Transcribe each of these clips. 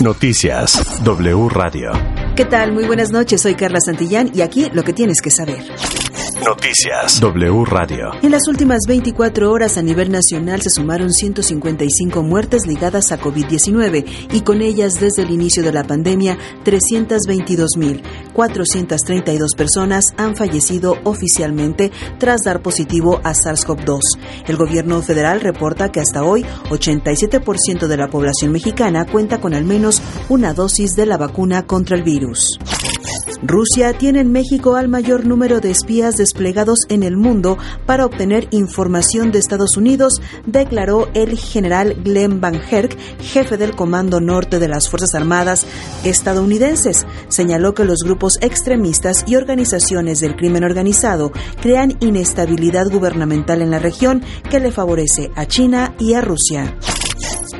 Noticias W Radio. ¿Qué tal? Muy buenas noches, soy Carla Santillán y aquí lo que tienes que saber. Noticias W Radio. En las últimas 24 horas a nivel nacional se sumaron 155 muertes ligadas a COVID-19 y con ellas desde el inicio de la pandemia 322.432 personas han fallecido oficialmente tras dar positivo a SARS-CoV-2. El gobierno federal reporta que hasta hoy 87% de la población mexicana cuenta con al menos una dosis de la vacuna contra el virus. Rusia tiene en México al mayor número de espías desplegados en el mundo para obtener información de Estados Unidos, declaró el general Glenn Van Herk, jefe del Comando Norte de las Fuerzas Armadas estadounidenses. Señaló que los grupos extremistas y organizaciones del crimen organizado crean inestabilidad gubernamental en la región que le favorece a China y a Rusia.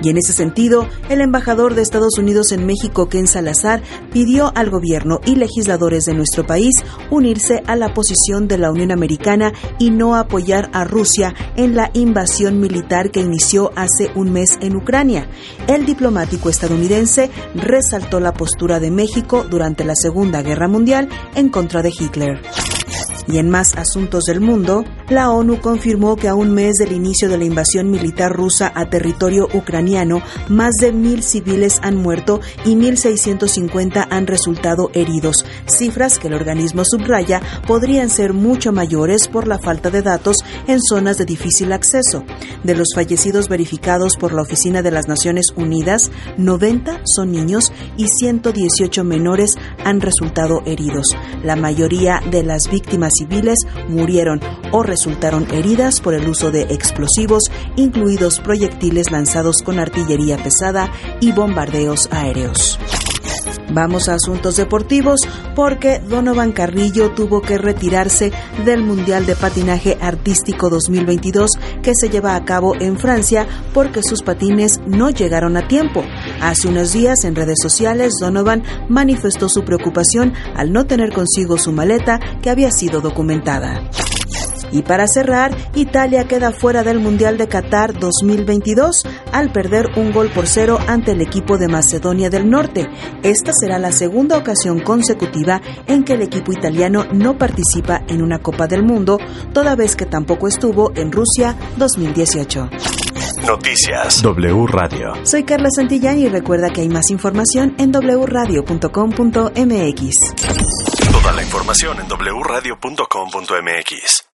Y en ese sentido, el embajador de Estados Unidos en México, Ken Salazar, pidió al gobierno y legisladores de nuestro país unirse a la posición de la Unión Americana y no apoyar a Rusia en la invasión militar que inició hace un mes en Ucrania. El diplomático estadounidense resaltó la postura de México durante la Segunda Guerra Mundial en contra de Hitler. Y en más asuntos del mundo, la ONU confirmó que a un mes del inicio de la invasión militar rusa a territorio ucraniano, más de mil civiles han muerto y 1.650 han resultado heridos, cifras que el organismo subraya podrían ser mucho mayores por la falta de datos en zonas de difícil acceso. De los fallecidos verificados por la Oficina de las Naciones Unidas, 90 son niños y 118 menores han resultado heridos. La mayoría de las víctimas civiles murieron o resultaron heridas por el uso de explosivos, incluidos proyectiles lanzados con artillería pesada y bombardeos aéreos. Vamos a asuntos deportivos porque Donovan Carrillo tuvo que retirarse del Mundial de Patinaje Artístico 2022 que se lleva a cabo en Francia porque sus patines no llegaron a tiempo. Hace unos días en redes sociales Donovan manifestó su preocupación al no tener consigo su maleta que había sido documentada. Y para cerrar, Italia queda fuera del Mundial de Qatar 2022 al perder un gol por cero ante el equipo de Macedonia del Norte. Esta será la segunda ocasión consecutiva en que el equipo italiano no participa en una Copa del Mundo, toda vez que tampoco estuvo en Rusia 2018. Noticias W Radio. Soy Carla Santillán y recuerda que hay más información en wradio.com.mx. Toda la información en wradio.com.mx.